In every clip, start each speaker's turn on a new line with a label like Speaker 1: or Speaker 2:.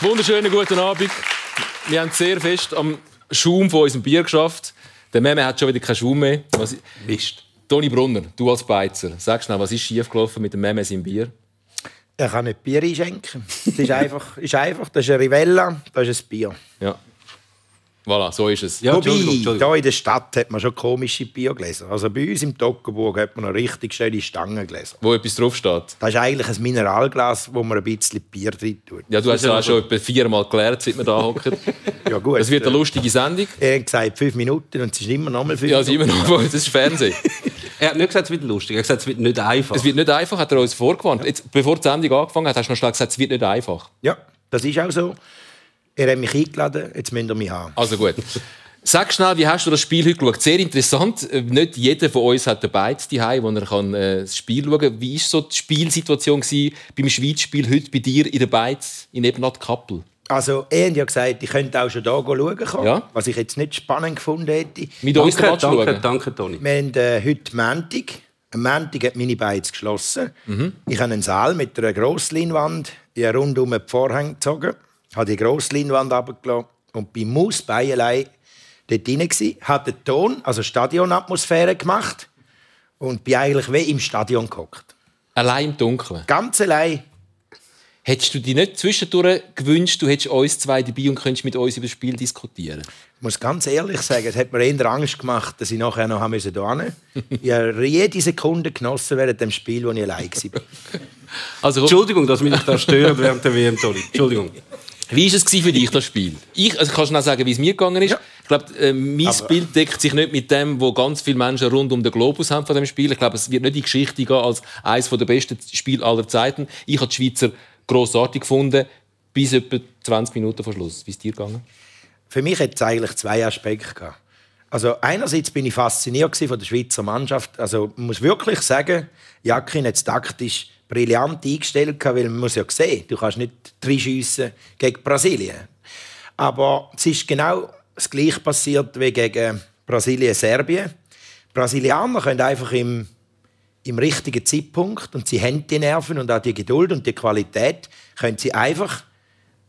Speaker 1: Wunderschönen guten Abend. Wir haben sehr fest am Schaum von unserem Bier geschafft. Der Meme hat schon wieder keinen Schaum mehr. Was...
Speaker 2: Mist.
Speaker 1: Toni Brunner, du als Beizer, sag schnell, was ist schiefgelaufen mit dem Meme im Bier?
Speaker 2: Er kann nicht Bier einschenken. Das ist einfach, ist einfach das ist eine Rivella, das ist ein Bier.
Speaker 1: Ja. Voilà, so ist es.
Speaker 2: Ja, Wobei, hier in der Stadt hat man schon komische Biergläser. Also bei uns im Toggenburg hat man noch richtig schöne Stangengläser.
Speaker 1: Wo etwas draufsteht?
Speaker 2: Das ist eigentlich ein Mineralglas, wo man ein bisschen Bier drin tut.
Speaker 1: Ja, du hast es ja schon etwa viermal geklärt, seit wir da hocken.
Speaker 2: ja, gut.
Speaker 1: Es wird eine lustige Sendung.
Speaker 2: Er hat gesagt, fünf Minuten und es ist immer noch mal fünf
Speaker 1: Ja, es ist immer noch, das ist Fernsehen.
Speaker 3: er hat nicht gesagt, es wird lustig, er hat gesagt, es wird nicht einfach.
Speaker 1: Es wird nicht einfach, hat er uns vorgewarnt. Jetzt, bevor die Sendung angefangen hat, hast du noch schnell gesagt, es wird nicht einfach.
Speaker 2: Ja, das ist auch so. Er hat mich eingeladen, jetzt müsst ihr mich haben.
Speaker 1: Also gut. Sag schnell, wie hast du das Spiel heute geschaut? Sehr interessant. Äh, nicht jeder von uns hat den Beiz daheim, wo er kann, äh, das Spiel schauen kann. Wie war so die Spielsituation gewesen, beim Schweizspiel heute bei dir in der Beiz in Ebenat Kappel?
Speaker 2: Also, er hat ja gesagt, ich könnte auch schon hier schauen kommen,
Speaker 1: ja?
Speaker 2: was ich jetzt nicht spannend gefunden hätte.
Speaker 1: Mit uns
Speaker 3: danke, danke, danke, danke, Toni.
Speaker 2: Wir haben äh, heute Montag. Am Montag hat meine Beiz geschlossen. Mhm. Ich habe einen Saal mit einer Grossleinwand. Rundum die Vorhänge gezogen, habe die Grossleinwand runtergelassen und bei Maus Beilei dort drin, hat den Ton, also Stadionatmosphäre gemacht und bin eigentlich wie im Stadion gehockt.
Speaker 1: Allein im Dunkeln?
Speaker 2: Ganz allein.
Speaker 1: Hättest du dir nicht zwischendurch gewünscht, du hättest uns zwei dabei und könntest mit uns über das Spiel diskutieren?
Speaker 2: Ich muss ganz ehrlich sagen, es hat mir eher Angst gemacht, dass ich nachher noch haben musste. ich habe jede Sekunde genossen während dem Spiel, wo ich allein war.
Speaker 3: Also, Entschuldigung, dass mich da stören während der WM, Toni. Entschuldigung.
Speaker 1: Wie war es für dich, das Spiel? Ich also kannst du noch sagen, wie es mir gegangen ist. Ja. Ich glaube, äh, mein Aber Bild deckt sich nicht mit dem, wo ganz viele Menschen rund um den Globus haben von dem Spiel. Ich glaube, es wird nicht die Geschichte gehen als eines der besten Spiele aller Zeiten. Ich habe die Schweizer grossartig gefunden, bis etwa 20 Minuten vor Schluss. Wie ist es dir gegangen?
Speaker 2: Für mich hat es eigentlich zwei Aspekte gehabt. Also einerseits bin ich fasziniert von der Schweizer Mannschaft. Also man muss wirklich sagen, Jakin hat taktisch brillant eingestellt, weil man muss ja sehen, du kannst nicht reinschiessen gegen Brasilien. Aber es ist genau das Gleiche passiert wie gegen Brasilien-Serbien. Brasilianer können einfach im, im richtigen Zeitpunkt und sie haben die Nerven und auch die Geduld und die Qualität, können sie einfach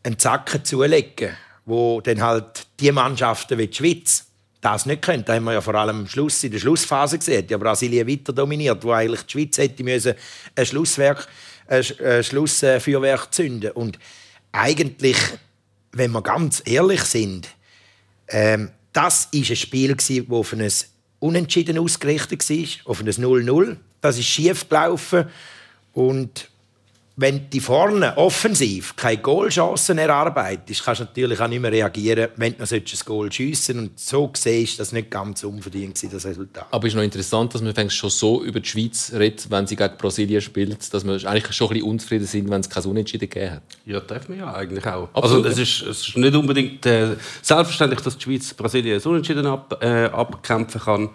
Speaker 2: einen Zacken zulegen, wo dann halt die Mannschaften wie die Schweiz das nicht können. Da haben wir ja vor allem Schluss, in der Schlussphase gesehen. Ja, Brasilien weiter dominiert, wo eigentlich die Schweiz hätte müssen ein Schlusswerk, ein Schlussfeuerwerk zünden. Und eigentlich, wenn wir ganz ehrlich sind, ähm, das ist ein Spiel das auf ein Unentschieden ausgerichtet war, auf ein 0-0. Das ist schief gelaufen und wenn die vorne offensiv keine Goalchancen erarbeitest, kannst du natürlich auch nicht mehr reagieren, wenn du noch ein Goal schiessen Und so gesehen ist das nicht ganz unverdient das Resultat.
Speaker 1: Aber es ist noch interessant, dass man schon so über die Schweiz redet, wenn sie gegen Brasilien spielt, dass wir eigentlich schon ein bisschen unzufrieden sind, wenn es kein Unentschieden gegeben hat.
Speaker 3: Ja, darf man ja eigentlich auch. Absolut. Also es ist, es ist nicht unbedingt äh, selbstverständlich, dass die Schweiz Brasilien ein Unentschieden ab, äh, abkämpfen kann.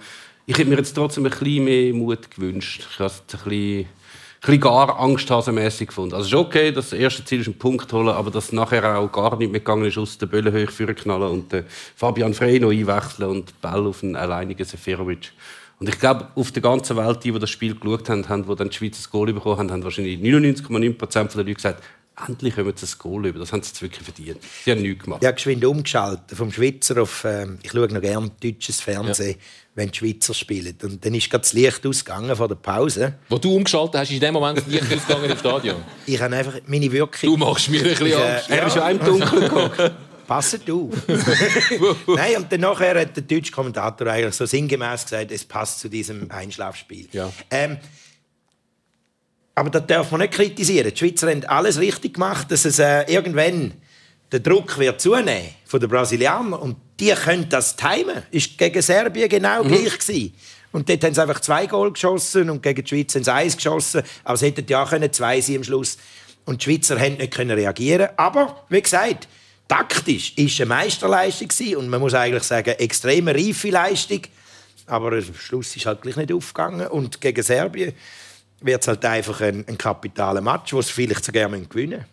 Speaker 3: Ich hätte mir jetzt trotzdem ein bisschen mehr Mut gewünscht. Ich habe ein bisschen bisschen gar angsthasenmässig gefunden. Also ist okay, das erste Ziel ist ein Punkt holen, aber dass nachher auch gar nicht mehr gegangen ist, aus der Böllenhöhe knallen und äh, Fabian Frey noch einwechseln und Ball auf einen alleinigen Seferovic. Und ich glaube, auf der ganzen Welt, die, die das Spiel geschaut haben, haben, die dann die Schweiz das Goal bekommen haben, haben wahrscheinlich 99,9% der Leute gesagt, endlich kommen sie das Goal über. Das haben sie jetzt wirklich verdient. Sie haben nichts gemacht.
Speaker 2: Ich habe geschwind umgeschaltet. Vom Schweizer auf... Äh, ich schaue noch gerne deutsches Fernsehen. Ja wenn die Schweizer spielen. Und dann ist das Licht ausgegangen vor der Pause.
Speaker 1: Wo du umgeschaltet hast, ist in dem Moment das Licht ausgegangen im Stadion?
Speaker 2: Ich habe einfach meine Wirkung...
Speaker 1: Du machst mir ein bisschen Angst.
Speaker 3: Äh, er ist ja im Dunkeln geguckt.
Speaker 2: Passet auf. Nein, und dann nachher hat der deutsche Kommentator eigentlich so sinngemäß gesagt, es passt zu diesem Einschlafspiel.
Speaker 1: Ja.
Speaker 2: Ähm, aber das darf man nicht kritisieren. Die Schweizer haben alles richtig gemacht, dass es äh, irgendwann der Druck wird zunehmen von den Brasilianern und die können das timen. Ist gegen Serbien genau mhm. gleich gewesen. Und dort haben sie einfach zwei Goal geschossen und gegen die Schweiz haben sie eins geschossen. Aber es hätten ja können zwei sein am Schluss. Und die Schweizer haben nicht können reagieren. Aber wie gesagt, taktisch ist eine Meisterleistung gewesen. und man muss eigentlich sagen extrem reife Leistung. Aber am Schluss ist halt gleich nicht aufgegangen und gegen Serbien wird es halt einfach ein, ein kapitaler Match, wo sie vielleicht sogar gewinnen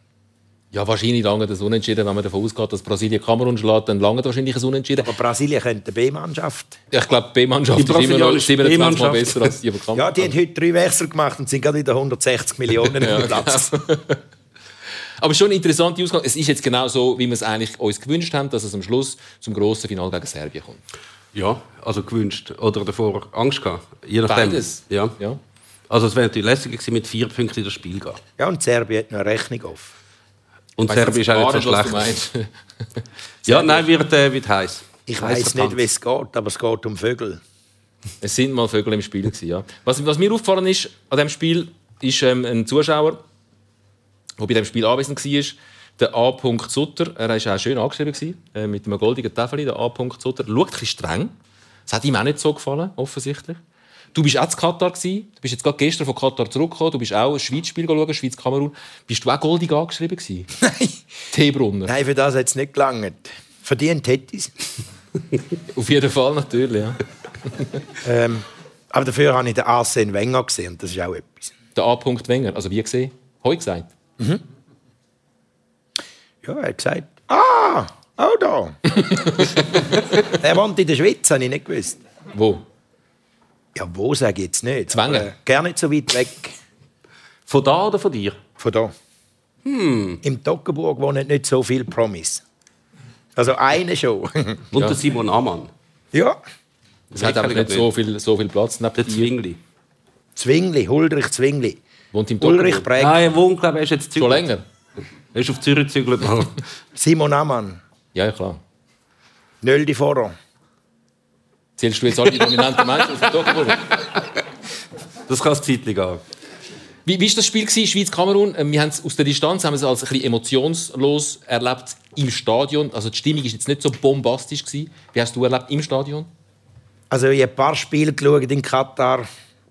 Speaker 1: Ja, wahrscheinlich lange das Unentschieden, wenn man davon ausgeht, dass Brasilien Kamerun schlägt, dann lange wahrscheinlich ein Unentschieden.
Speaker 2: Aber Brasilien könnte B-Mannschaft.
Speaker 1: Ich glaube, die B-Mannschaft ist immer noch 27 Mal besser als die von Kamerun.
Speaker 2: Ja, die haben heute drei Wechsel gemacht und sind gerade wieder 160 Millionen ja, im Platz.
Speaker 1: Aber schon eine interessante Ausgang. Es ist jetzt genau so, wie wir es eigentlich uns gewünscht haben, dass es am Schluss zum grossen Finale gegen Serbien kommt.
Speaker 3: Ja, also gewünscht. Oder davor Angst gehabt. Je nachdem.
Speaker 1: Beides.
Speaker 3: Ja.
Speaker 1: Ja.
Speaker 3: Also es wäre natürlich lässig gewesen, mit vier Punkten in das Spiel gehen.
Speaker 2: Ja, und Serbien hat noch eine Rechnung auf.
Speaker 3: Und Serbien ist auch nicht so schlecht. Ja, nein, wird, äh, wird heiß.
Speaker 2: Ich weiß nicht, wie es geht, aber es geht um Vögel.
Speaker 1: Es sind mal Vögel im Spiel. Gewesen, ja. was, was mir aufgefallen ist an diesem Spiel, ist ähm, ein Zuschauer, der bei diesem Spiel anwesend war, der A. Sutter. Er war auch schön angeschrieben, gewesen, äh, mit einem goldigen Tafel, der A. Sutter. Schaut ein bisschen streng. Das hat ihm auch nicht so gefallen, offensichtlich. Du bist auch in Katar gewesen. Du bist jetzt gerade gestern von Katar zurückgekommen. Du bist auch ein Schweiz-Spiel schauen, Schweiz-Kamerun. Bist du auch goldig angeschrieben gewesen?
Speaker 2: Nein.
Speaker 1: Teebrunner.
Speaker 2: Nein, für das hat es nicht gelangt. Verdient hätte ich es.
Speaker 1: Auf jeden Fall natürlich, ja.
Speaker 2: Ähm, aber dafür habe ich den Arsene Wenger gesehen und das ist auch etwas.
Speaker 1: Der A. Wenger. Also wie gesehen? Heute gesagt.
Speaker 2: Ja, er hat gesagt, ah, auch da. er wohnt in der Schweiz, habe ich nicht gewusst.
Speaker 1: Wo?
Speaker 2: Ja, wo sage ich jetzt nicht. Aber, äh, Gar nicht so weit weg
Speaker 3: Von da oder von dir?
Speaker 2: von da.
Speaker 1: Hm.
Speaker 2: Im Toggenburg wohnen nicht so viele Promis. Also eine schon.
Speaker 3: Und
Speaker 1: Ja.
Speaker 3: der Simon Ammann.
Speaker 2: ja,
Speaker 1: Es hat aber nicht so viel, so viel Platz neben
Speaker 3: Der. Zwingli.
Speaker 2: Zwingli, Huldrich Zwingli.
Speaker 1: Wohnt im
Speaker 2: Ulrich. Präg,
Speaker 3: Nein, er wohnt, glaube ich, ist jetzt
Speaker 1: Schon
Speaker 3: zügelt.
Speaker 1: länger?
Speaker 3: Er ist auf Zürich gezügelt.
Speaker 2: Simon Ammann,
Speaker 1: Ja, klar.
Speaker 2: Nöldi Forer.
Speaker 1: Zählst du jetzt alle die dominanten Menschen aus dem Toggenburg?
Speaker 3: das kann es zeitlich gehen.
Speaker 1: Wie war das Spiel gewesen, Schweiz-Kamerun? Ähm, Wir haben es aus der Distanz haben wir es als ein bisschen emotionslos erlebt im Stadion. Also die Stimmung war jetzt nicht so bombastisch gewesen. Wie hast du erlebt im Stadion?
Speaker 2: Also ich habe ein paar Spiele geschaut in Katar,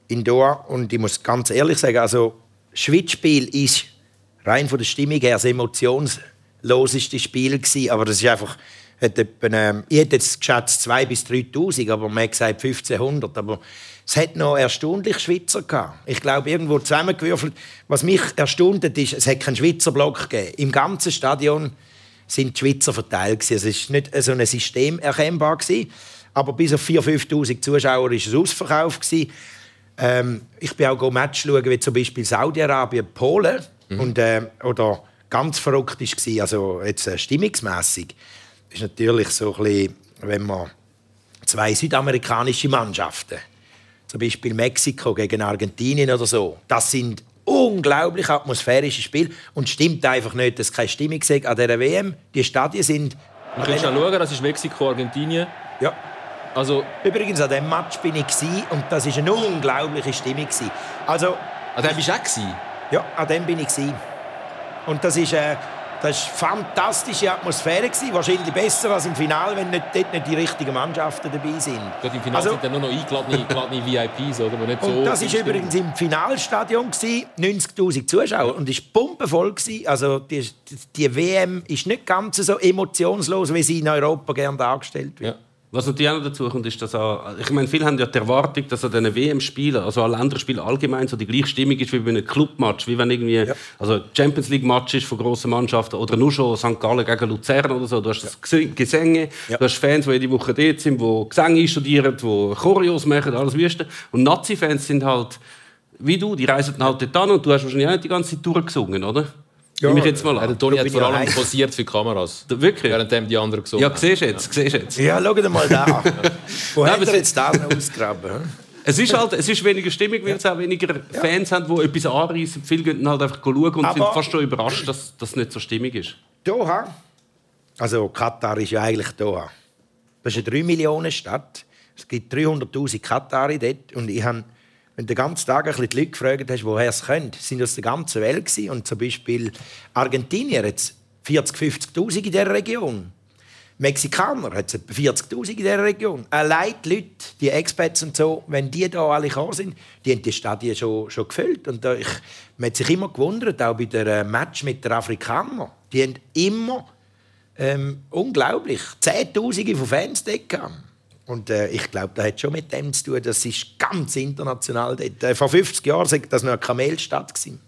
Speaker 2: in Doha und ich muss ganz ehrlich sagen, also das Schweiz-Spiel ist rein von der Stimmung her das emotionsloseste Spiel gewesen, aber das ist einfach hat etwa, ähm, ich hätte jetzt geschätzt 2.000 bis 3'000, aber man hat gesagt 1500, aber es hat noch erstaunlich Schweizer gehabt. Ich glaube, irgendwo zusammengewürfelt. Was mich erstaunt ist, es hat keinen Schweizer Block gegeben. Im ganzen Stadion sind die Schweizer verteilt. Es ist nicht so ein System erkennbar gewesen, aber bis auf 4'000, 5'000 Zuschauer ist es ausverkauft gewesen. Ähm, ich bin auch Match schauen, wie zum Beispiel Saudi-Arabien, Polen und äh, oder ganz verrückt ist gewesen, also jetzt äh, stimmungsmässig ist natürlich so ein bisschen, wenn man zwei südamerikanische Mannschaften, zum Beispiel Mexiko gegen Argentinien oder so, das sind unglaublich atmosphärische Spiele und stimmt einfach nicht, dass keine Stimmung sei an dieser WM. Die Stadien sind
Speaker 1: Du kannst auch schauen, das ist Mexiko, Argentinien.
Speaker 2: ja,
Speaker 1: Also,
Speaker 2: Übrigens, an diesem Match bin ich und das war eine unglaubliche Stimmung. Also,
Speaker 1: ah, da bist du auch
Speaker 2: ja, an dem bin ich. Und das ist, äh, das ist fantastische Atmosphäre. Wahrscheinlich besser als im Finale, wenn nicht, dort nicht die richtigen Mannschaften dabei sind.
Speaker 1: Dort im Finale
Speaker 2: Also-
Speaker 1: sind dann nur noch eingeladene, eingeladene VIPs, oder? Nicht so
Speaker 2: Und das ist übrigens im Finalstadion gsi, 90.000 Zuschauer und ist pumpenvoll gsi. Also die, die WM ist nicht ganz so emotionslos, wie sie in Europa gerne dargestellt wird.
Speaker 1: Ja.
Speaker 3: Was natürlich auch noch dazu kommt, ist, dass auch, ich meine, viele haben ja die Erwartung, dass an diesen WM-Spielen, also an Länderspielen allgemein, so die gleiche Stimmung ist wie bei einem Clubmatch, wie wenn irgendwie,
Speaker 2: Ja.
Speaker 3: also Champions League Match ist von grossen Mannschaften oder nur schon St. Gallen gegen Luzern oder so. Du hast das Ges- Gesänge,
Speaker 2: Ja.
Speaker 3: du hast Fans, die jede Woche dort sind, die Gesänge studieren, die Choreos machen, alles Wüste. Und Nazi-Fans sind halt wie du, die reisen halt dort an und du hast wahrscheinlich auch nicht die ganze Zeit durchgesungen, oder?
Speaker 2: Ja,
Speaker 3: Nehme ich jetzt mal
Speaker 1: Ja,
Speaker 3: an.
Speaker 1: der Toni
Speaker 2: Da
Speaker 1: hat vor allem posiert für die Kameras.
Speaker 3: Wirklich?
Speaker 1: Während die anderen gesungen
Speaker 3: Ja,
Speaker 1: haben.
Speaker 3: siehst du jetzt, siehst du jetzt.
Speaker 2: Ja, schau dir mal da. Wo
Speaker 3: Nein,
Speaker 2: hat er
Speaker 3: es-
Speaker 2: jetzt ausgegraben? hm?
Speaker 3: Es ist halt, es ist weniger Stimmung, weil es auch weniger Fans haben, die etwas anreißen. Viele gehen halt einfach schauen und
Speaker 2: Aber-
Speaker 3: sind fast schon überrascht, dass das nicht so stimmig ist.
Speaker 2: Doha, also Katar ist ja eigentlich Doha. Das ist eine 3 Millionen Stadt. Es gibt 300'000 Katari dort. Und ich habe, wenn du den ganzen Tag ein bisschen die Leute gefragt hast, woher sie kommen, sind aus der ganzen Welt gewesen. Und zum Beispiel Argentinier hat 40'000, 50'000 in dieser Region. Mexikaner hat es etwa 40'000 in dieser Region. Allein die Leute, die Expats und so, wenn die da alle gekommen sind, die haben die Stadien schon, schon gefüllt. Und ich, man hat sich immer gewundert, auch bei der äh, Match mit den Afrikanern. Die haben immer ähm, unglaublich Zehntausende von Fans dort gehabt. Und äh, ich glaube, das hat schon mit dem zu tun, das ist ganz international dort. Äh, vor 50 Jahren war das noch eine Kamelstadt. gewesen.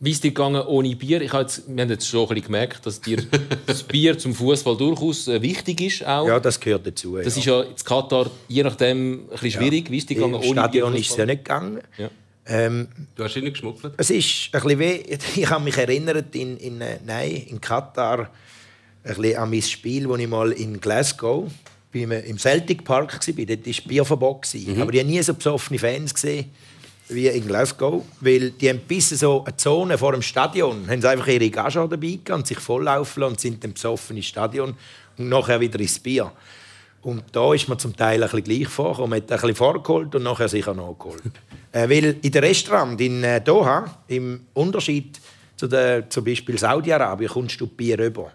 Speaker 1: Wie ist dir gegangen ohne Bier? Ich habe jetzt, wir haben jetzt schon ein bisschen gemerkt, dass dir das Bier zum Fußball durchaus äh, wichtig ist. Auch.
Speaker 2: Ja, das gehört dazu.
Speaker 1: Das
Speaker 2: ja.
Speaker 1: ist ja in Katar je nachdem ein bisschen schwierig. Wie ist dir gegangen
Speaker 2: Im
Speaker 1: ohne
Speaker 2: Stadion
Speaker 1: Bier?
Speaker 2: ist es ja nicht gegangen.
Speaker 1: Ja.
Speaker 2: Ähm,
Speaker 3: Du hast ihn nicht geschmuggelt?
Speaker 2: es ist ein bisschen weh. Ich habe mich erinnert in, in, äh, nein, in Katar ein bisschen an mein Spiel, das ich mal in Glasgow beim, im Celtic Park war. Dort war Bierverbot. Mhm. Aber ich habe nie so besoffene Fans gesehen wie in Glasgow. Weil die haben bis so eine Zone vor dem Stadion haben sie einfach ihre Gagen dabei und sich volllaufen und sind dann besoffen ins Stadion und nachher wieder ins Bier. Und da ist man zum Teil ein bisschen gleich vorgekommen. Man hat ein bisschen vorgeholt und nachher sicher nachgeholt. äh, weil in den Restaurant in äh, Doha, im Unterschied zu der, zum Beispiel Saudi-Arabien, kommst du Bier rüber.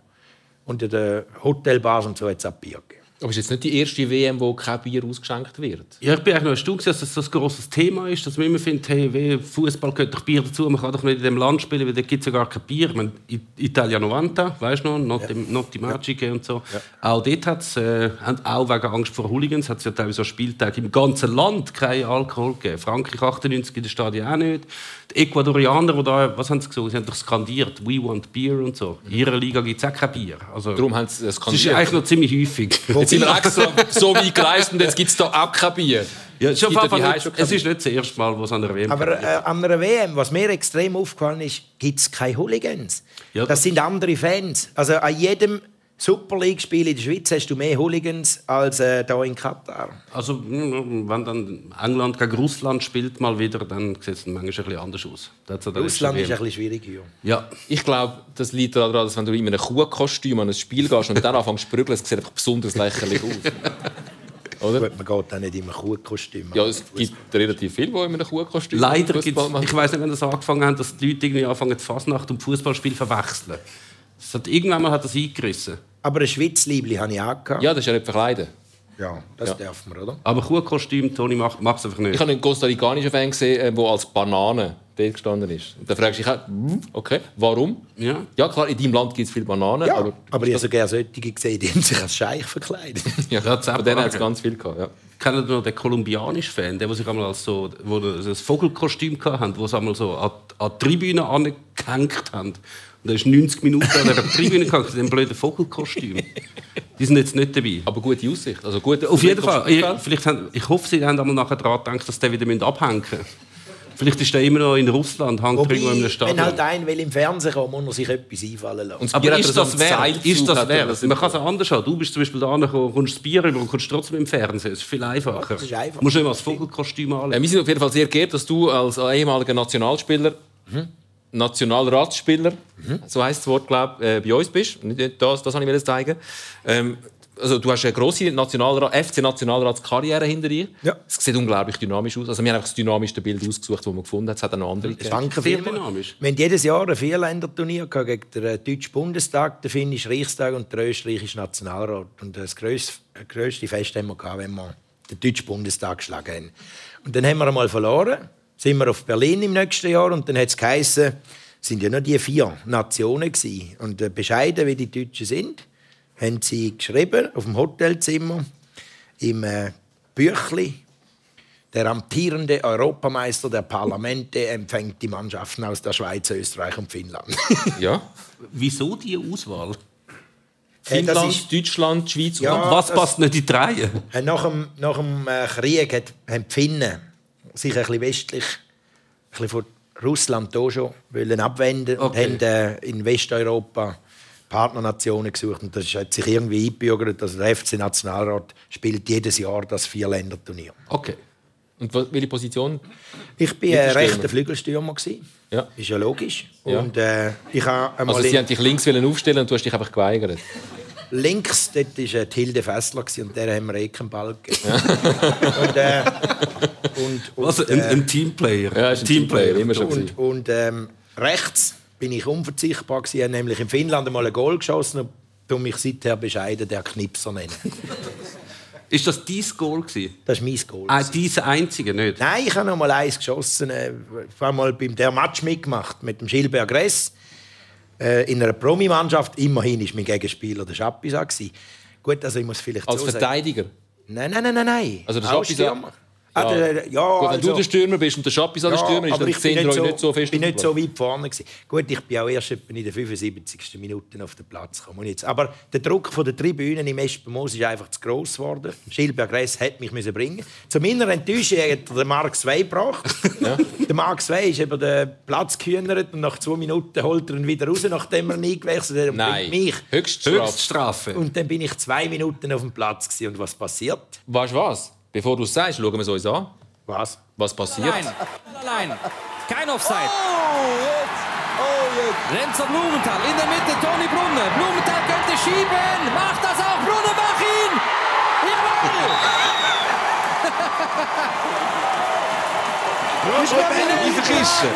Speaker 2: Und in den Hotelbars und so hat es auch Bier gegeben.
Speaker 1: Aber es ist jetzt nicht die erste WM, wo kein Bier ausgeschenkt wird.
Speaker 3: Ja, ich bin eigentlich noch erstaunt, dass das so ein grosses Thema ist, dass man immer findet, hey, Fußball gehört doch Bier dazu, man kann doch nicht in dem Land spielen, weil da gibt es ja gar kein Bier. Ich meine, Italia 90, weißt du noch, Not, ja. Not die Magic und so. Auch dort hat es, äh, auch wegen Angst vor Hooligans, hat es ja teilweise auch Spieltage im ganzen Land keinen Alkohol gegeben. Frankreich 98 in den Stadien auch nicht. Die Ecuadorianer, die da, was haben sie gesagt? Sie haben doch skandiert, we want beer und so. In ihrer Liga gibt es auch kein Bier. Also,
Speaker 1: Darum haben sie es
Speaker 3: das ist
Speaker 1: skandiert.
Speaker 3: eigentlich noch ziemlich häufig.
Speaker 1: Jetzt sind wir extra so weit gereist und jetzt gibt es da auch kein Bier.
Speaker 3: Ja,
Speaker 1: Es die
Speaker 3: nicht, es ist nicht das erste Mal, wo es an der WM
Speaker 2: Aber äh, an einer WM, was mir extrem aufgefallen ist, gibt es keine Hooligans.
Speaker 3: Ja.
Speaker 2: Das sind andere Fans. Also an jedem Super League-Spiel in der Schweiz hast du mehr Hooligans als äh, hier in Katar.
Speaker 3: Also, mm, wenn dann England gegen Russland spielt, mal wieder, dann sieht es manchmal ein bisschen anders aus.
Speaker 2: Russland ist ein bisschen schwierig hier.
Speaker 3: Ja,
Speaker 1: Ich glaube, das liegt daran, dass wenn du in einem Kuhkostüm an ein Spiel gehst und dann anfängst zu prügeln, es sieht einfach besonders lächerlich aus. Oder?
Speaker 2: Gut, man geht auch nicht immer Kuhkostüm.
Speaker 1: Ja, es gibt relativ viele, die in einem Kuhkostüm
Speaker 3: leider gibt
Speaker 1: machen.
Speaker 3: ich weiß nicht, wenn das angefangen hat, dass die Leute irgendwie anfangen, die Fasnacht und Fußballspiel verwechseln. Das hat, irgendwann mal hat das eingerissen.
Speaker 2: Aber ein Schwitzliebli habe ich auch gehabt.
Speaker 1: Ja, das ist ja nicht verkleiden.
Speaker 2: Ja, das
Speaker 1: Ja.
Speaker 2: darf man, oder?
Speaker 3: Aber Kuhkostüm, Toni, macht es einfach nicht.
Speaker 1: Ich habe einen kostarikanischen Fan gesehen, der als Banane dort gestanden ist. Und da fragst du dich, hm, okay, warum?
Speaker 3: Ja.
Speaker 1: Ja, klar, in deinem Land gibt es viele Bananen,
Speaker 2: Ja,
Speaker 1: aber,
Speaker 2: aber, ich habe sogar solche gesehen, die haben sich als Scheich verkleidet.
Speaker 1: ja, von denen hat es ganz viel gehabt. Ja.
Speaker 3: Kennt ihr noch den kolumbianischen Fan, der, der sich einmal als so, wo ein Vogelkostüm hatten, wo sie einmal so an, an die Tribüne angehängt haben? Und er ist 90 Minuten an der Tribüne gegangen, in dem blöden Vogelkostüm. Die sind jetzt nicht dabei.
Speaker 1: Aber gute Aussicht. Also gut,
Speaker 3: Auf jeden Fall. Ich, vielleicht haben, ich hoffe, sie haben einmal nachher daran gedacht, dass die wieder abhängen müssen. Vielleicht ist der immer noch in Russland, hängt
Speaker 2: Wobei,
Speaker 3: irgendwo in einem
Speaker 2: wenn
Speaker 3: Stadion.
Speaker 2: halt ein will im Fernsehen kommen, muss er sich etwas einfallen lassen.
Speaker 1: Und das
Speaker 3: Aber ist das wert? Ist das
Speaker 1: er
Speaker 3: wert? Man kann es auch anders haben. Du bist zum Beispiel da angekommen, kommst das Bier rüber und kommst trotzdem im Fernsehen. Das ist viel einfacher.
Speaker 2: Das ist einfach.
Speaker 3: Du musst nicht mal das Vogelkostüm anlegen.
Speaker 1: wir sind auf jeden Fall sehr geehrt, dass du als ehemaliger Nationalspieler, Nationalratsspieler, so heißt das Wort, glaube äh, bei uns bist. Nicht Das, das wollte ich zeigen. Ähm, also, du hast eine grosse Nationalrat, FC-Nationalratskarriere hinter dir.
Speaker 2: Ja.
Speaker 1: Es sieht unglaublich dynamisch aus. Also, wir haben einfach das dynamischste Bild ausgesucht, das wir gefunden haben. Es hat auch noch andere gegeben.
Speaker 2: Danke
Speaker 3: Sehr dynamisch.
Speaker 2: Wir haben jedes Jahr ein Vierländerturnier gehabt gegen den Deutschen Bundestag, den Finnischen Reichstag und den Österreichischen Nationalrat. Und das grösste, grösste Fest haben wir gehabt, wenn wir den Deutschen Bundestag geschlagen haben. Und dann haben wir einmal verloren. Sind wir auf Berlin im nächsten Jahr und dann hat es geheißen, es sind ja nur die vier Nationen gewesen. Und äh, bescheiden wie die Deutschen sind, haben sie geschrieben auf dem Hotelzimmer im äh, Büchli der amtierende Europameister der Parlamente empfängt die Mannschaften aus der Schweiz, Österreich und Finnland.
Speaker 1: Ja.
Speaker 3: Wieso diese Auswahl?
Speaker 2: Äh,
Speaker 1: Finnland,
Speaker 2: ist-
Speaker 1: Deutschland, Schweiz
Speaker 2: Ja.
Speaker 1: und
Speaker 3: Was
Speaker 2: das-
Speaker 3: passt nicht in die Reihe?
Speaker 2: Äh, nach dem, nach dem äh, Krieg hat, haben die Finnen sich ein bisschen westlich ein bisschen von Russland hier schon wollen abwenden
Speaker 3: Okay.
Speaker 2: und haben äh, in Westeuropa Partnernationen gesucht. Und das hat sich irgendwie eingebürgert. Also der FC Nationalrat spielt jedes Jahr das Vierländerturnier.
Speaker 3: Okay.
Speaker 1: Und welche Position?
Speaker 2: Ich war ein rechter Flügelstürmer. gewesen.
Speaker 1: Ja.
Speaker 2: Ist ja logisch.
Speaker 1: Ja.
Speaker 2: Und äh, ich einmal
Speaker 1: Also, sie haben dich links aufstellen und du hast dich einfach geweigert.
Speaker 2: Links, dort war äh, Hilde Fessler und der haben wir eh keinen Ball gegeben. und, äh, und, und,
Speaker 3: Also ein,
Speaker 2: äh,
Speaker 3: ein Teamplayer.
Speaker 1: Ja, ist ein Teamplayer, immer schon.
Speaker 2: und, und ähm, rechts bin ich unverzichtbar gewesen, Ich habe nämlich in Finnland einmal ein Goal geschossen und mich seither bescheiden der Knipser nennen.
Speaker 3: Ist das dein Goal? Gewesen?
Speaker 2: Das ist mein Goal.
Speaker 3: Ah, diese einzige nicht?
Speaker 2: Nein, ich habe noch mal eins geschossen. äh, Ich habe mal beim der Match mitgemacht mit dem Gilbert Gress äh, in einer Promi-Mannschaft. Immerhin war mein Gegenspieler der gewesen. Gut, also ich muss vielleicht
Speaker 1: Als. Verteidiger.
Speaker 2: Nein, nein, nein, nein, nein.
Speaker 1: Also der
Speaker 2: Auch Ah, der, ja,
Speaker 1: Gut, wenn
Speaker 2: also,
Speaker 1: du der Stürmer bist und der Schappis an der Stürmer ist,
Speaker 2: aber
Speaker 1: dann
Speaker 2: ich bin
Speaker 1: sehen euch
Speaker 2: so,
Speaker 1: nicht so fest
Speaker 2: bin
Speaker 1: auf
Speaker 2: nicht so weit vorne gewesen. Gut, ich bin auch erst in den 75. Minuten auf den Platz gekommen. Jetzt. Aber der Druck von der Tribünen im Espenmoos ist einfach zu gross geworden. Schilberg Ress hätte mich müssen bringen Zu meiner Enttäuschung hat er den Mark Zwei gebracht.
Speaker 1: Ja.
Speaker 2: Der Mark Zwei ist über den Platz gehühnert und nach zwei Minuten holt er ihn wieder raus, nachdem er ihn eingewechselt hat und
Speaker 1: Nein,
Speaker 2: mich.
Speaker 1: Höchststrafe.
Speaker 3: Höchststrafe.
Speaker 2: Und dann bin ich zwei Minuten auf dem Platz gewesen. und was passiert?
Speaker 1: Weißt du was? Bevor du es sagst, schauen wir es uns an.
Speaker 2: Was?
Speaker 1: Was passiert?
Speaker 4: Allein. Allein. Kein Offside. Renzo Blumenthal in der Mitte, Toni Brunner. Blumenthal könnte schieben. Macht das auch. Brunner, mach ihn. Jawohl.
Speaker 1: Ich verkissen.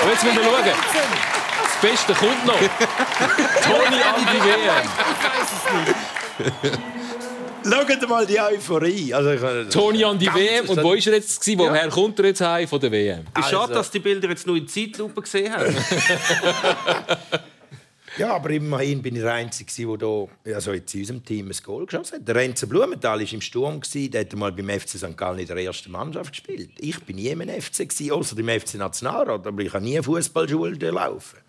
Speaker 1: Aber jetzt müssen wir schauen. Das Beste kommt noch. Toni Anti-WM.
Speaker 2: Schaut mal die Euphorie. Also, ich-
Speaker 1: Toni an die WM. Und wo ist er jetzt? gewesen? Woher kommt er jetzt heim von der WM?
Speaker 3: Ist
Speaker 2: Also-
Speaker 3: schade, dass die Bilder jetzt nur in Zeitlupe gesehen haben.
Speaker 2: Ja, aber immerhin bin ich der Einzige, der hier, also jetzt in unserem Team ein Goal geschossen hat. Der Renzo Blumenthal war im Sturm, der hat mal beim FC St. Gallen in der ersten Mannschaft gespielt. Ich bin nie im FC, außer im FC Nationalrat, aber ich habe nie Fußballschule durchlaufen.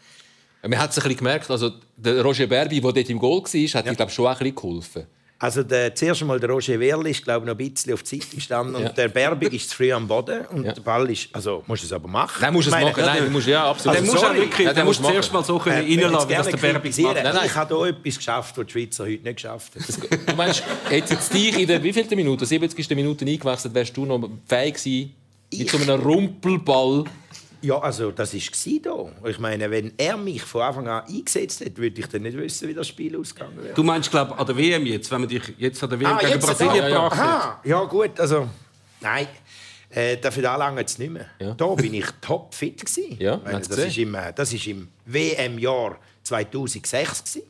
Speaker 1: Man hat es ein bisschen gemerkt, also der Roger Berbi, der dort im Goal war, hat ja. glaube schon ein bisschen geholfen.
Speaker 2: Also der, zuerst einmal der Roger Werl ist, glaube ich, noch ein bisschen auf die Seite gestanden
Speaker 1: Ja.
Speaker 2: und der Berbig ist zu früh am Boden und
Speaker 1: Ja.
Speaker 2: der Ball ist, also musst du es aber machen.
Speaker 1: Nein, musst du es
Speaker 2: meine,
Speaker 1: machen. Nein, du musst, ja, absolut.
Speaker 3: Du auch
Speaker 2: sorry.
Speaker 3: wirklich,
Speaker 1: Ja,
Speaker 3: musst du
Speaker 1: du
Speaker 3: zuerst mal so können
Speaker 2: Äh, ich
Speaker 3: reinlassen, dass
Speaker 2: es
Speaker 3: der
Speaker 2: gerne
Speaker 3: Berbi
Speaker 2: kritisieren.
Speaker 3: macht.
Speaker 1: Nein, nein.
Speaker 2: Ich habe hier etwas geschafft, was die Schweizer heute nicht geschafft haben.
Speaker 1: Du meinst, hätte jetzt dich in der wievielten Minute, 70. Minute eingewechselt, wärst du noch fähig gewesen, mit so einem Rumpelball...
Speaker 2: Ja, also das war da. Ich meine, wenn er mich von Anfang an eingesetzt hätte, würde ich dann nicht wissen, wie das Spiel ausgegangen wäre.
Speaker 3: Du meinst, glaube an der WM jetzt, wenn man dich jetzt an der WM gegen
Speaker 2: jetzt
Speaker 3: Brasilien
Speaker 2: da.
Speaker 3: gebracht hat?
Speaker 2: Aha, ja gut, also nein. Äh, dafür anlange jetzt nicht mehr.
Speaker 1: Ja.
Speaker 2: Da bin ich topfit gewesen.
Speaker 1: Ja, hat's
Speaker 2: das ist im, äh, das ist im WM-Jahr 2006 gewesen.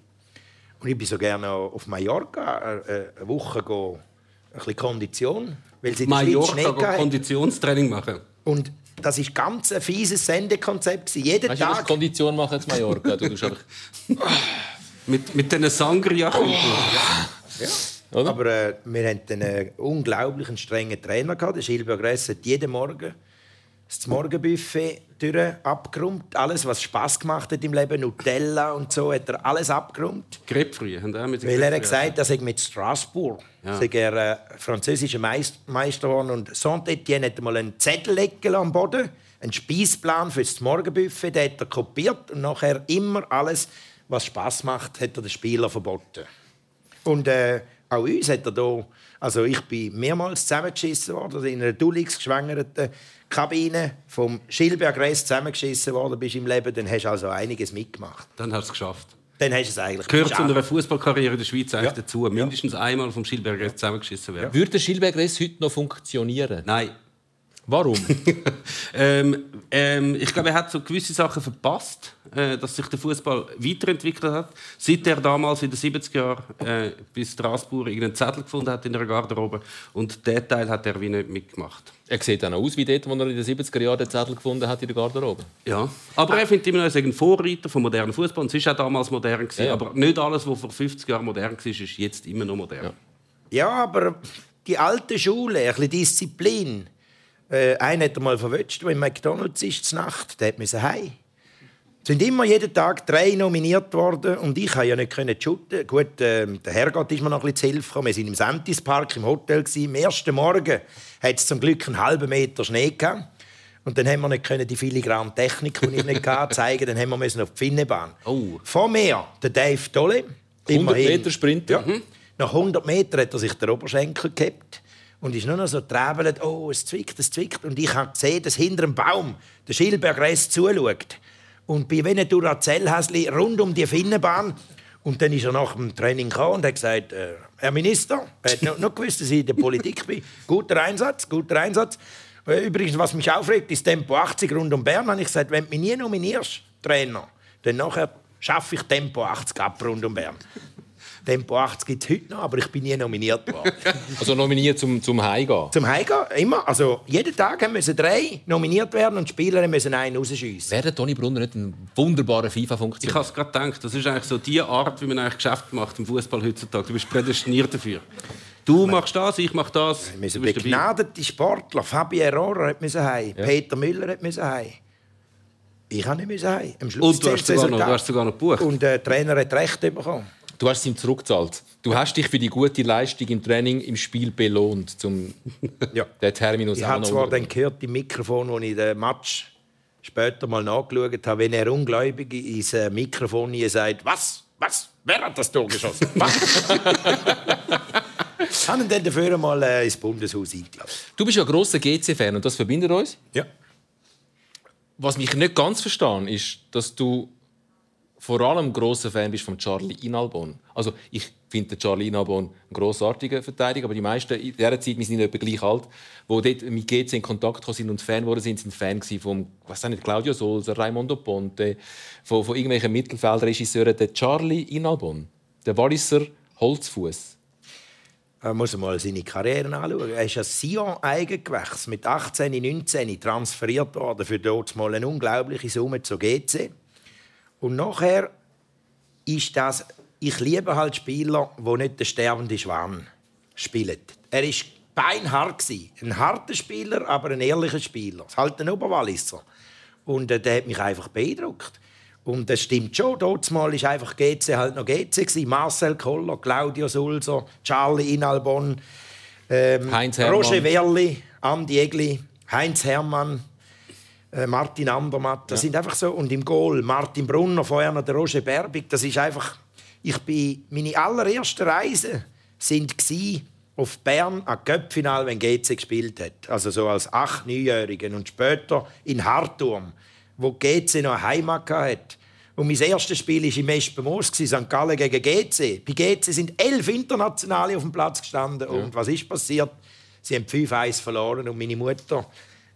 Speaker 2: Und ich bin so gerne auf Mallorca äh, eine Woche go, ein bisschen Kondition, weil sie
Speaker 3: Mallorca. Konditionstraining machen.
Speaker 2: Und das ist ganz ein fieses Sendekonzept. Jeden
Speaker 1: Weißt du, was
Speaker 2: Tag.
Speaker 1: Kondition machen jetzt Mallorca? Du einfach,
Speaker 3: Mit, mit diesen sangria
Speaker 1: oder?
Speaker 2: Aber äh, wir hatten einen unglaublichen strengen Trainer gehabt. Der Schilberg Gress hat jeden Morgen das Morgenbuffet durch abgeräumt. Alles, was Spaß gemacht hat im Leben, Nutella und so, hat er alles abgeräumt.
Speaker 3: Grapefruit, haben auch mit
Speaker 2: Weil er hat gesagt, dass er mit Strasbourg
Speaker 3: Ja.
Speaker 2: sei er äh, französischer Meist Meister geworden und Saint-Étienne hat mal einen Zettel legen am Boden, einen Speisplan für das Morgenbuffet, den hat er kopiert und nachher immer alles, was Spaß macht, hat er den Spieler verboten. Und äh, auch uns hat er da, also ich bin mehrmals zusammengeschissen worden, also in einer Dulix geschwängerten Kabine vom Schilberg Rest zusammengeschissen worden bist im Leben, dann hast du also einiges mitgemacht.
Speaker 3: Dann hast du es geschafft.
Speaker 2: Dann hast du es eigentlich
Speaker 3: Gehört zu einer Fußballkarriere in der Schweiz eigentlich
Speaker 2: Ja.
Speaker 3: dazu. Mindestens einmal vom Schilberger zusammengeschissen werden.
Speaker 1: Würde der Schilberg Ress heute noch funktionieren?
Speaker 3: Nein.
Speaker 1: Warum?
Speaker 3: ähm, ähm, ich glaube, er hat so gewisse Sachen verpasst, äh, dass sich der Fußball weiterentwickelt hat. Seit er damals in den 70er Jahren äh, bis Straßburg irgendeinen Zettel gefunden hat in der Garderobe und den Teil hat er wie nicht mitgemacht.
Speaker 1: er sieht dann auch aus wie dort, wo er in den 70er Jahren den Zettel gefunden hat in der Garderobe.
Speaker 3: Ja. Aber er findet immer noch, ein Vorreiter vom modernen Fußball. Und es war auch damals modern. Gewesen.
Speaker 1: Ja.
Speaker 3: Aber nicht alles, was vor 50 Jahren modern war, ist jetzt immer noch modern.
Speaker 1: Ja.
Speaker 2: Ja, aber die alte Schule, ein bisschen Disziplin. Äh, einer hat mal verwünscht, der im McDonalds ist, Nacht. Der musste heim. Es sind immer jeden Tag drei nominiert worden und ich konnte ja nicht shooten. Gut, äh, der Herrgott ist mir noch ein bisschen zu Hilfe gekommen. Wir waren im Sentis-Park im Hotel. Am ersten Morgen hat es zum Glück einen halben Meter Schnee gehabt. Und dann haben wir nicht können die filigrane Technik, die ich nicht hatte, zeigen. Dann haben wir müssen auf die Finnenbahn.
Speaker 3: Oh.
Speaker 2: Vor mir der Dave Tolle.
Speaker 1: 100
Speaker 2: Immerhin-
Speaker 1: Meter Sprinter.
Speaker 2: Ja. Nach 100 Metern hat er sich der Oberschenkel gehabt und ist nur noch so träbelt, oh, es zwickt, es zwickt. Und ich habe gesehen, dass hinter dem Baum der Schilberg Rest zuschaut. Und bei wenn Duracell-Häsli rund um die Finnenbahn. Und dann ist er nach dem Training gekommen und hat gesagt, äh, Herr Minister, er hat noch, noch gewusst, dass ich in der Politik bin. Guter Einsatz, guter Einsatz. Äh, Übrigens, was mich aufregt, ist Tempo 80 rund um Bern. Habe ich gesagt, wenn du mich nie nominierst, Trainer, dann nachher schaffe ich Tempo 80 ab rund um Bern. Tempo 80 gibt es heute noch, aber ich bin nie nominiert worden.
Speaker 1: Also nominiert zum, zum Heimgehen.
Speaker 2: Zum Heimgehen, immer. Also, jeden Tag müssen drei nominiert werden und die Spieler müssen einen rausschiessen.
Speaker 1: Wäre Toni Brunner nicht ein wunderbarer
Speaker 3: Ich
Speaker 1: FIFA-Funktionär?
Speaker 3: habe es gerade gedacht, das ist eigentlich so die Art, wie man eigentlich Geschäft macht im Fußball heutzutage. Du bist prädestiniert dafür. Du machst das, ich mach das.
Speaker 2: Wir müssen begnadete Sportler. Fabio Rohrer hat müssen heim. Ja. Peter Müller hat müssen heim. Ich habe nicht müssen heim.
Speaker 3: Am Schluss Und du hast, sogar noch, du hast sogar noch gebucht.
Speaker 2: Und der Trainer hat recht bekommen.
Speaker 1: Du hast es ihm zurückgezahlt. Du hast dich für die gute Leistung im Training im Spiel belohnt, zum
Speaker 2: ja.
Speaker 1: den Terminus
Speaker 2: Ich habe zwar dann gehört im Mikrofon, wo ich den Match später mal nachgeschaut habe, wenn er ungläubig ins äh, Mikrofon hier sagt, was, was, wer hat das Tor geschossen? Was? haben ihn dann dafür einmal äh, ins Bundeshaus eingeladen.
Speaker 1: Du bist ja ein grosser GC-Fan und das verbindet uns.
Speaker 2: Ja.
Speaker 1: Was mich nicht ganz verstehe, ist, dass du vor allem großer Fan bist von Charlie Inalbon. Also ich finde Charlie Inalbon ein grossartiger Verteidiger, aber die meisten in dieser Zeit, wir sind etwa gleich alt, wo dort mit GC in Kontakt gekommen sind und Fan geworden sind, sind Fan von was nicht, Claudio Solzer, Raimondo Ponte, von, von irgendwelchen Mittelfeldregisseuren. Der Charlie Inalbon, der Walliser Holzfuß.
Speaker 2: Man muss mal seine Karriere anschauen. Er ist ein Sion Eigengewächs mit 18, 19 transferiert worden für dort mal eine unglaubliche Summe zu GC. Und nachher ist das, ich liebe halt Spieler, die nicht der sterbende Schwan spielen. Er war beinhart. Ein harter Spieler, aber ein ehrlicher Spieler. Halt ein Oberwalliser. Und äh, der hat mich einfach beeindruckt. Und das stimmt schon. Dort mal war einfach GC halt noch GC. Marcel Koller, Claudio Sulzer, Charlie Inalbon, ähm, Roger Werli, Andi Egli, Heinz Hermann. Äh, Martin Andermatt, das ja. sind einfach so und im Goal Martin Brunner, vorher noch der Roger Berbig, das ist einfach, ich bin, meine allerersten Reisen sind auf Bern am Köpfinal, wenn GC gespielt hat, also so als 8-, 9-Jährigen und später in Harturm, wo GC noch eine Heimat hatte. Und mein erstes Spiel war im Espenmoos, St. Gallen gegen GC. Bei GC sind elf Internationale auf dem Platz gestanden. Ja. Und was ist passiert? Sie haben 5-1 verloren und meine Mutter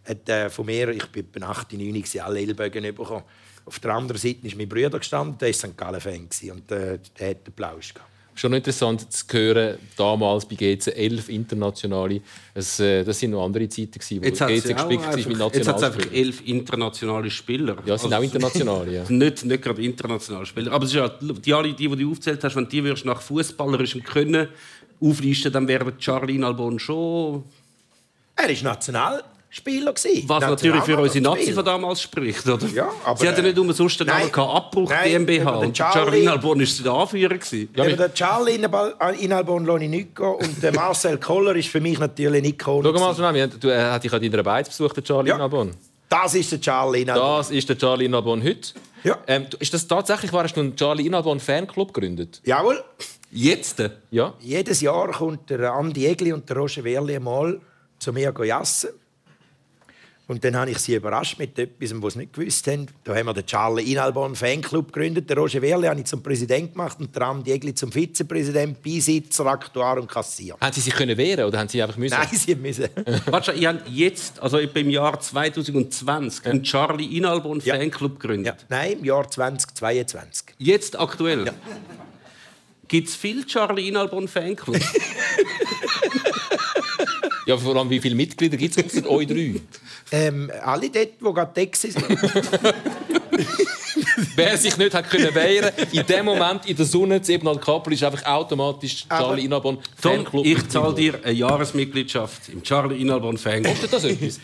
Speaker 2: hat äh, von mir, ich bin bei 8, 9, alle Ellbogen bekommen. Auf der anderen Seite ist mein Bruder gestanden, der war St. Gallen-Fan und äh, der hat den Plausch gehabt.
Speaker 1: Schon interessant zu hören, damals bei GC 11 internationale. Es, äh, das sind noch andere Zeiten, wo
Speaker 3: jetzt GC gespickt ist mit Nationalspielern. Jetzt hat es einfach elf internationale Spieler.
Speaker 1: Ja, es sind also, auch internationale. Ja.
Speaker 3: nicht, nicht gerade internationale Spieler. Aber es ist ja, die, alle, die, die du aufgezählt hast, wenn die würdest nach fußballerischem Können auflisten, dann wäre Charlie Albon schon.
Speaker 2: Er ist national Spieler gewesen.
Speaker 3: Was natürlich für unsere Nazi von damals spricht, oder?
Speaker 2: Ja, aber,
Speaker 3: Sie hatten nicht umsonst den Namen Abbruch nein, GmbH. Und Charlie Inalbon war der Anführer. Gewesen.
Speaker 2: Ja, der Charlie Inalbon lasse ich nicht. Und der Marcel Koller ist für mich natürlich nicht
Speaker 1: Schau mal, Tsunami, du äh, dich an deiner Beiz besucht, der Charlie ja. Inalbon.
Speaker 2: Das ist der Charlie Inalbon.
Speaker 1: Das ist der Charlie Inalbon heute.
Speaker 2: Ja.
Speaker 1: Ähm, ist das tatsächlich wahr, hast du einen Charlie Inalbon Fanclub gegründet?
Speaker 2: Jawohl.
Speaker 1: Jetzt? Ja.
Speaker 2: Jedes Jahr kommt der Andi Egli und der Roger Werli mal zu mir jassen. Und dann habe ich sie überrascht mit etwas, was sie nicht gewusst haben. Da haben wir den Charlie Inalbon Fanclub gegründet. Den Roger Werle habe ich zum Präsident gemacht und der Andi Egli zum Vizepräsident, Beisitzer, Aktuar und Kassier.
Speaker 1: Haben Sie sich können wehren oder haben Sie einfach müssen?
Speaker 2: Nein, Sie müssen.
Speaker 3: Warte, ich habe jetzt, also im Jahr 2020, einen Charlie Inalbon Fanclub gegründet.
Speaker 2: Ja. Nein, im Jahr 2022.
Speaker 3: Jetzt aktuell? Ja. Gibt es viele Charlie Inalbon Fanclubs?
Speaker 1: ja, vor allem, wie viele Mitglieder gibt es außer euch drei?
Speaker 2: Ähm, alle dort, die gerade Texas sind.
Speaker 1: Wer sich nicht hat können wehren in dem Moment in der Sonne zu Ebnal Kappel ist einfach automatisch Charlie Inalbon
Speaker 3: Fanclub. Ich zahle dir eine Jahresmitgliedschaft im Charlie Inalbon Fanclub.
Speaker 1: Kostet das etwas?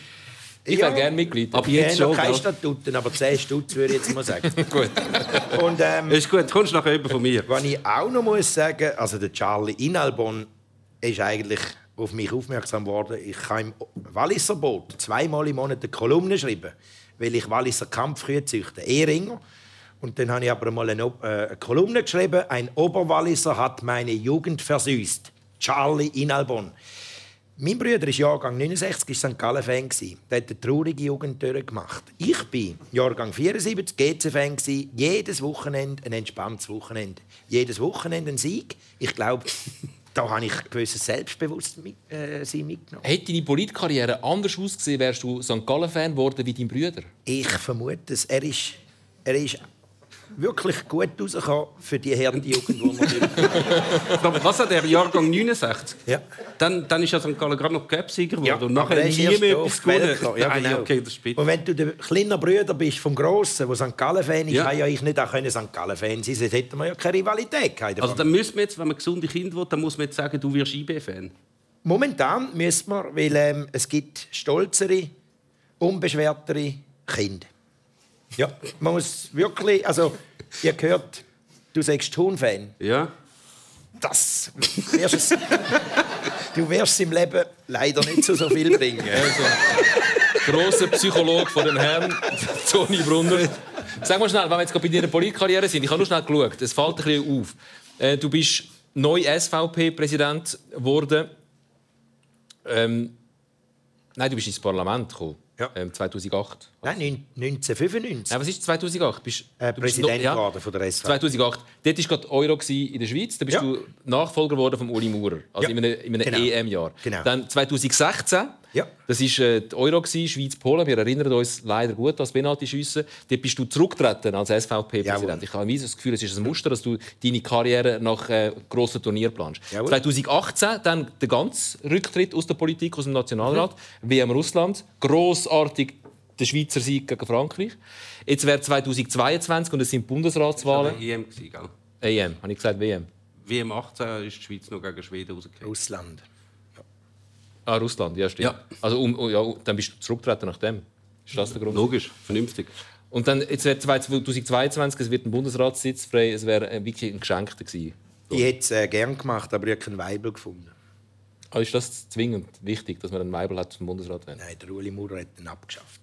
Speaker 1: Ich wäre ja, gerne Mitglied.
Speaker 2: Aber jetzt schon. keine Statuten, aber 10 Stutz würde ich jetzt mal sagen.
Speaker 3: gut. Und, ähm, ist gut, kommst du nachher von mir.
Speaker 2: Was ich auch noch muss sagen, also der Charlie Inalbon ist eigentlich auf mich aufmerksam geworden. Ich kann im Walliser Boot zweimal im Monat eine Kolumne schreiben, weil ich Walliser Kampfkühe züchte, Ehringer. Und dann habe ich aber mal eine, äh, eine Kolumne geschrieben. Ein Oberwalliser hat meine Jugend versüßt. Charlie Inalbon. Mein Bruder ist Jahrgang 69, ist St. Gallen-Fan. Der hat eine traurige Jugend durchgemacht. Ich bin Jahrgang 74, GC-Fan. Jedes Wochenende ein entspanntes Wochenende. Jedes Wochenende ein Sieg. Ich glaube, da habe ich ein gewisses Selbstbewusstsein äh, mitgenommen.
Speaker 1: Hätte deine Politkarriere anders ausgesehen, wärst du St. Gallen-Fan geworden wie dein Bruder?
Speaker 2: Ich vermute es. Er ist, er ist wirklich gut rausgekommen für die harte Jugend, die wir
Speaker 3: was hat der Jahrgang 69?
Speaker 2: Ja.
Speaker 3: Dann, dann ist ja St. Gallen gerade noch Cup-Sieger geworden
Speaker 2: Ja,
Speaker 3: und nachher nie mehr etwas gewonnen.
Speaker 2: Ja,
Speaker 3: Nein,
Speaker 2: genau.
Speaker 3: okay, das.
Speaker 2: Und wenn du der kleine Bruder bist vom Grossen, der St. Gallen-Fan ist,
Speaker 3: Ja.
Speaker 2: kann ja ich nicht auch können St. Gallen-Fan sein Sonst hätten wir ja keine Rivalität der
Speaker 3: Also dann müssen wir jetzt, wenn man gesunde Kinder will, dann muss man jetzt sagen, du wirst IB-Fan.
Speaker 2: Momentan müssen wir, weil ähm, es gibt stolzere, unbeschwertere Kinder. Ja, man muss wirklich, also ihr gehört, du sagst Thun-Fan.
Speaker 3: Ja.
Speaker 2: Das wirst es, du wirst im Leben leider nicht so, so viel bringen.
Speaker 1: Grosser Psychologe von dem Herrn Toni Brunner. Sag mal schnell, wenn wir jetzt bei deiner Politkarriere sind, ich habe nur schnell geschaut, es fällt ein bisschen auf. Äh, du bist neu SVP-Präsident geworden. Ähm, nein, du bist ins Parlament gekommen.
Speaker 2: Ja.
Speaker 1: Ähm, 2008.
Speaker 2: Nein, neun- 1995.
Speaker 1: Nein, was ist 2008? Bist,
Speaker 2: Äh,
Speaker 1: du bist
Speaker 2: Präsident
Speaker 1: noch-
Speaker 2: geworden von der SV.
Speaker 1: 2008. Dort war gerade Euro in der Schweiz. Da bist
Speaker 2: Ja.
Speaker 1: du Nachfolger geworden von Uli Maurer. Also
Speaker 2: Ja.
Speaker 1: in einem, in einem
Speaker 2: Genau.
Speaker 1: EM-Jahr.
Speaker 2: Genau.
Speaker 1: Dann 2016.
Speaker 2: Ja.
Speaker 1: Das war äh, die Euro, Schweiz-Polen. Wir erinnern uns leider gut an das Penalty-Schiessen. Dort bist du zurückgetreten als SVP-Präsident. Ich habe das Gefühl, es ist ein Muster, dass du deine Karriere nach äh, grossen Turnier planst.
Speaker 2: Jawohl.
Speaker 1: 2018 dann der ganze Rücktritt aus der Politik, aus dem Nationalrat. WM Russland. Grossartig der Schweizer Sieg gegen Frankreich. Jetzt wäre 2022 und es sind Bundesratswahlen.
Speaker 3: Das war EM, gell?
Speaker 1: EM, habe ich gesagt WM?
Speaker 3: WM 18 ist die Schweiz noch gegen Schweden rausgekommen.
Speaker 2: Russland.
Speaker 1: Ah, Russland, ja, stimmt.
Speaker 3: Ja.
Speaker 1: Also, um, um, ja, dann bist du zurückgetreten nach dem. Ist das der Grund?
Speaker 3: Logisch, vernünftig.
Speaker 1: Und dann, jetzt wäre 2022, es wird ein Bundesratssitz frei, es wäre äh, wirklich ein Geschenkter gewesen.
Speaker 2: Ich hätte es äh, gern gemacht, aber ich habe keinen Weibel gefunden.
Speaker 1: Aber ist das zwingend wichtig, dass man einen Weibel hat zum Bundesrat werden?
Speaker 2: Nein, der Uli Maurer hat ihn abgeschafft.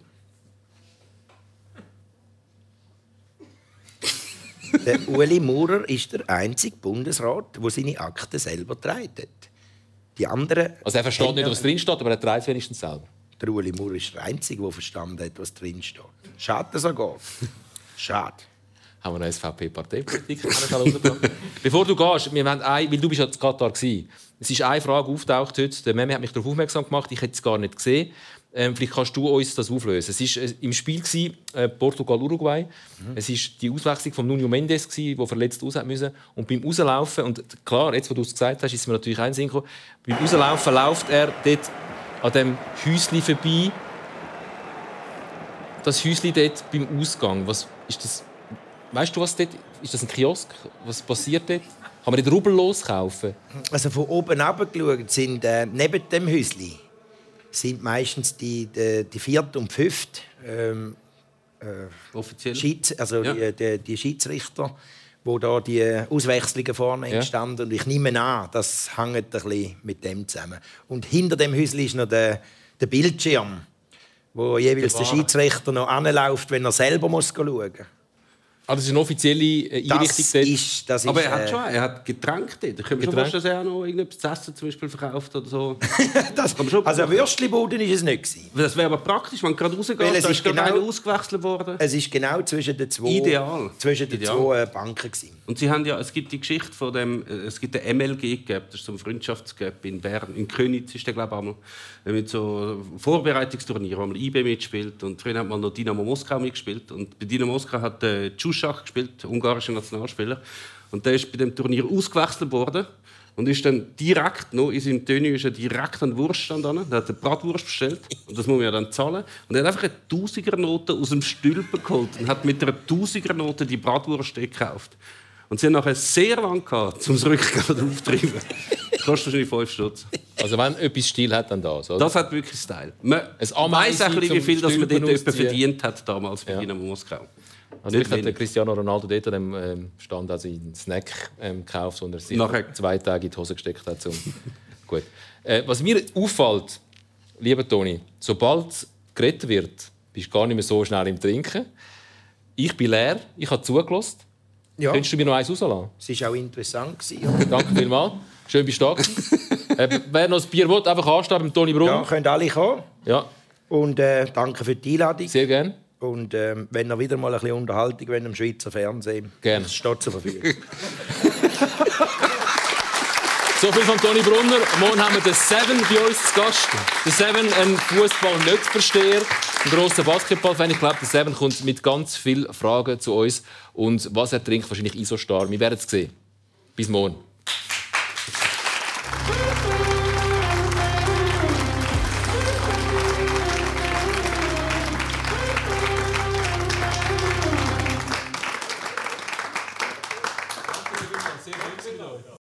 Speaker 2: der Uli Maurer ist der einzige Bundesrat, der seine Akten selber trägt. Die anderen.
Speaker 1: Also er versteht nicht, was drin steht, aber er trägt es wenigstens selber.
Speaker 2: Der Uli Maurer ist der Einzige, der verstanden hat, was drin steht. Schade, dass er geht. Schade.
Speaker 1: Haben wir eine SVP-Parteipolitik? Bevor du gehst, wir ein, weil du bist ja in Katar gewesen. Es ist eine Frage aufgetaucht heute. Der Meme hat mich darauf aufmerksam gemacht. Ich hätte es gar nicht gesehen. Ähm, vielleicht kannst du uns das auflösen. Es war äh, im Spiel gewesen, äh, Portugal-Uruguay. Es war die Auswechslung von Nuno Mendes, gewesen, der verletzt raus müssen. Und beim Rauslaufen, und klar, jetzt, wo du es gesagt hast, ist mir natürlich ein Sinn gekommen. Beim Rauslaufen läuft er dort an dem Häuschen vorbei. Das Häuschen dort beim Ausgang, was ist das? Weißt du, was dort ist? das ein Kiosk? Was passiert dort? Kann man nicht rubbellos kaufen?
Speaker 2: Also von oben herabgeschaut sind äh, neben dem Häusli sind meistens die, die, die vierte und fünfte ähm,
Speaker 3: Offiziell.
Speaker 2: Schieds, also
Speaker 3: Ja.
Speaker 2: die, die, die Schiedsrichter, wo da die Auswechslungen vorne
Speaker 1: Ja.
Speaker 2: entstanden. Und ich nehme an, das hängt ein bisschen mit dem zusammen. Und hinter dem Häusli ist noch der, der Bildschirm, wo jeweils der Schiedsrichter noch anläuft, wenn er selber muss schauen muss.
Speaker 1: Ah, das ist eine offizielle äh, Einrichtung
Speaker 2: Das
Speaker 1: dort.
Speaker 2: ist, das
Speaker 3: Aber
Speaker 2: ist,
Speaker 3: er hat
Speaker 2: äh,
Speaker 3: schon, er hat Getränke dort. Ich kann mir schon vorstellen, dass er auch noch irgendetwas zu essen zum Beispiel verkauft oder so.
Speaker 2: das,
Speaker 3: Kann man schon
Speaker 2: also
Speaker 3: machen.
Speaker 2: Würstchenboden ist es nicht gewesen.
Speaker 3: Das wäre aber praktisch, wenn du gerade rausgehst,
Speaker 2: Weil
Speaker 3: da
Speaker 2: es
Speaker 3: ist
Speaker 2: genau-
Speaker 3: einer ausgewechselt worden.
Speaker 2: Es ist genau zwischen den zwei,
Speaker 3: Ideal.
Speaker 2: Zwischen den
Speaker 3: Ideal.
Speaker 2: zwei äh, Banken gewesen.
Speaker 3: Und sie haben ja, es gibt die Geschichte von dem, äh, es gibt den MLG Gap, das ist so ein Freundschaftsgap in Bern, in Köniz ist der glaube ich einmal, mit so Vorbereitungsturnieren, wo man IB mitspielt und früher hat man noch Dynamo Moskau mitgespielt und bei Dynamo Moskau hat äh, Tschuschak gespielt, ungarischer Nationalspieler und der ist bei dem Turnier ausgewechselt worden und ist dann direkt noch in seinem Tenue ist er direkt an den Wurststand an, der hat eine Bratwurst bestellt und das muss man ja dann zahlen und er hat einfach eine Tausigernote aus dem Stülpen geholt und hat mit einer Tausigernote die Bratwurst gekauft. Und sie haben nachher sehr lange gehabt, um das Rückgeld aufzutreiben. Kostet wahrscheinlich 5 Stutz.
Speaker 1: Also wenn etwas Stil hat, dann das. Oder?
Speaker 3: Das hat wirklich Style. Man weiß auch ein bisschen, wie viel dass man dort verdient hat damals bei
Speaker 1: Ja.
Speaker 3: Dynamo Moskau.
Speaker 1: Also
Speaker 3: nicht
Speaker 1: ich hat der
Speaker 3: wenig.
Speaker 1: Cristiano Ronaldo dort an dem ähm, Stand also einen Snack ähm, gekauft, und er sich
Speaker 3: Nachher-
Speaker 1: zwei Tage in die Hose gesteckt hat. Zum Gut. Äh, was mir auffällt, lieber Toni, sobald geredet wird, bist du gar nicht mehr so schnell im Trinken. Ich bin leer, ich habe zugelassen.
Speaker 2: Ja,
Speaker 1: Könntest du mir noch eins rauslassen?
Speaker 2: es war auch interessant. Gewesen.
Speaker 1: Danke vielmals. Schön bist du da. äh, wer noch ein Bier will, einfach anstehen beim Toni
Speaker 2: Ja,
Speaker 1: Brunn.
Speaker 2: können alle kommen.
Speaker 1: Ja,
Speaker 2: Und äh, danke für die Einladung.
Speaker 1: sehr gerne.
Speaker 2: Und ähm, wenn ihr wieder mal ein bisschen Unterhaltung wollt im Schweizer Fernsehen,
Speaker 1: Gerne.
Speaker 2: das steht zur Verfügung.
Speaker 1: So viel von Toni Brunner. Morgen haben wir den Seven bei uns zu Gast. Der Seven, ein Fußball-Nicht-Versteher. ein grosser Basketball-Fan. Ich glaube, der Seven kommt mit ganz vielen Fragen zu uns. Und was er trinkt, wahrscheinlich Isostar. Wir werden es sehen. Bis morgen.